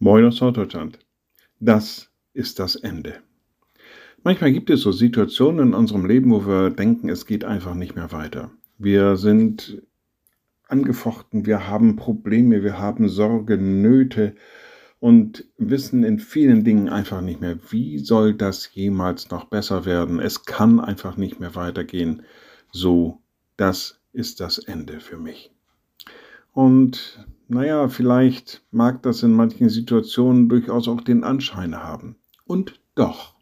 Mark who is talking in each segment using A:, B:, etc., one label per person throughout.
A: Moin aus Norddeutschland. Das ist das Ende. Manchmal gibt es so Situationen in unserem Leben, wo wir denken, es geht einfach nicht mehr weiter. Wir sind angefochten, wir haben Probleme, wir haben Sorge, Nöte und wissen in vielen Dingen einfach nicht mehr, wie soll das jemals noch besser werden. Es kann einfach nicht mehr weitergehen. So, das ist das Ende für mich. Und naja, vielleicht mag das in manchen Situationen durchaus auch den Anschein haben. Und doch.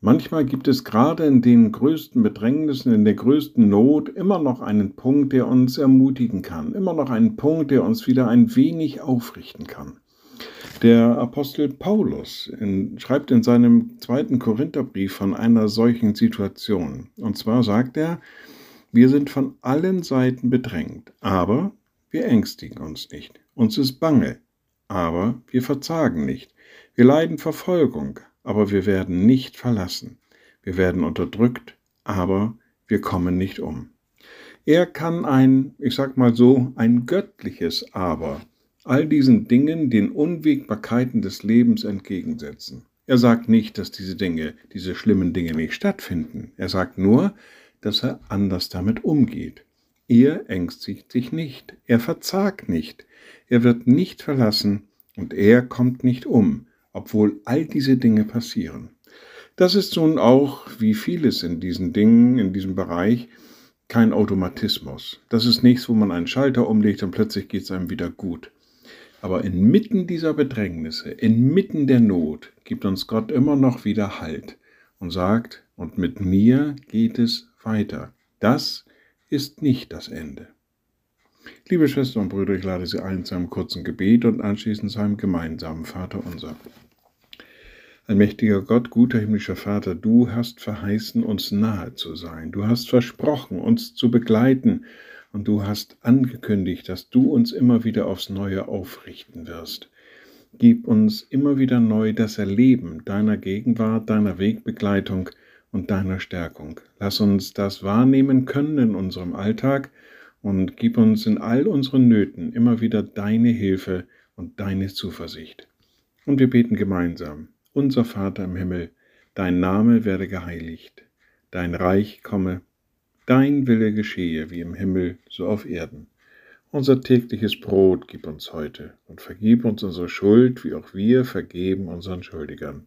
A: Manchmal gibt es gerade in den größten Bedrängnissen, in der größten Not immer noch einen Punkt, der uns ermutigen kann, immer noch einen Punkt, der uns wieder ein wenig aufrichten kann. Der Apostel Paulus in, schreibt in seinem zweiten Korintherbrief von einer solchen Situation. Und zwar sagt er, wir sind von allen Seiten bedrängt, aber wir ängstigen uns nicht. Uns ist bange, aber wir verzagen nicht. Wir leiden Verfolgung, aber wir werden nicht verlassen. Wir werden unterdrückt, aber wir kommen nicht um. Er kann ein, ich sag mal so, ein göttliches Aber all diesen Dingen, den Unwägbarkeiten des Lebens entgegensetzen. Er sagt nicht, dass diese Dinge, diese schlimmen Dinge nicht stattfinden. Er sagt nur, dass er anders damit umgeht. Er ängstigt sich nicht, er verzagt nicht, er wird nicht verlassen und er kommt nicht um, obwohl all diese Dinge passieren. Das ist nun auch, wie vieles in diesen Dingen, in diesem Bereich, kein Automatismus. Das ist nichts, wo man einen Schalter umlegt und plötzlich geht es einem wieder gut. Aber inmitten dieser Bedrängnisse, inmitten der Not, gibt uns Gott immer noch wieder Halt und sagt, und mit mir geht es weiter. Das ist nicht das Ende. Liebe Schwestern und Brüder, ich lade Sie ein zu einem kurzen Gebet und anschließend zu einem gemeinsamen Vater unser. Allmächtiger Gott, guter himmlischer Vater, du hast verheißen, uns nahe zu sein. Du hast versprochen, uns zu begleiten. Und du hast angekündigt, dass du uns immer wieder aufs Neue aufrichten wirst. Gib uns immer wieder neu das Erleben deiner Gegenwart, deiner Wegbegleitung und deiner Stärkung. Lass uns das wahrnehmen können in unserem Alltag und gib uns in all unseren Nöten immer wieder deine Hilfe und deine Zuversicht. Und wir beten gemeinsam. Unser Vater im Himmel, dein Name werde geheiligt, dein Reich komme, dein Wille geschehe wie im Himmel, so auf Erden. Unser tägliches Brot gib uns heute und vergib uns unsere Schuld, wie auch wir vergeben unseren Schuldigern